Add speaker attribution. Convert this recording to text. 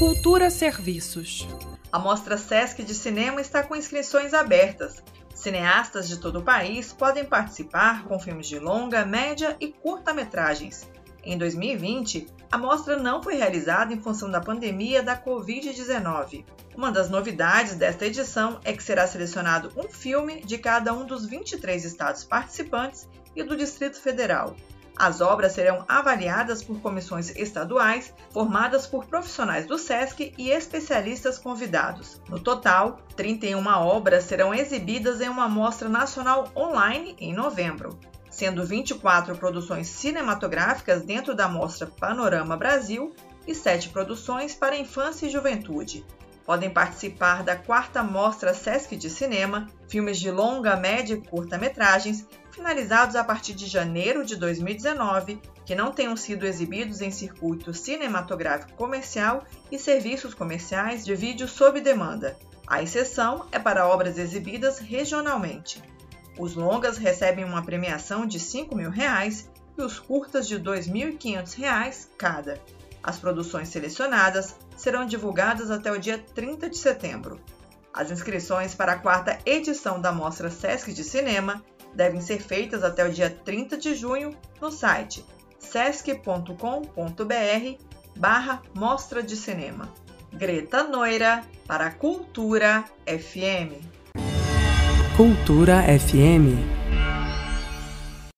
Speaker 1: Cultura Serviços.
Speaker 2: A Mostra Sesc de Cinema está com inscrições abertas. Cineastas de todo o país podem participar com filmes de longa, média e curta-metragens. Em 2020, a mostra não foi realizada em função da pandemia da Covid-19. Uma das novidades desta edição é que será selecionado um filme de cada um dos 23 estados participantes e do Distrito Federal. As obras serão avaliadas por comissões estaduais, formadas por profissionais do SESC e especialistas convidados. No total, 31 obras serão exibidas em uma mostra nacional online em novembro sendo 24 produções cinematográficas dentro da mostra Panorama Brasil e 7 produções para infância e juventude. Podem participar da quarta Mostra Sesc de Cinema, filmes de longa, média e curta-metragens, finalizados a partir de janeiro de 2019, que não tenham sido exibidos em circuito cinematográfico comercial e serviços comerciais de vídeo sob demanda. A exceção é para obras exibidas regionalmente. Os longas recebem uma premiação de 5 mil reais e os curtas de R$ 2.500 cada. As produções selecionadas serão divulgadas até o dia 30 de setembro. As inscrições para a quarta edição da Mostra Sesc de Cinema devem ser feitas até o dia 30 de junho no site sesc.com.br barra Mostra de Cinema. Greta Noira para Cultura FM.
Speaker 1: Cultura FM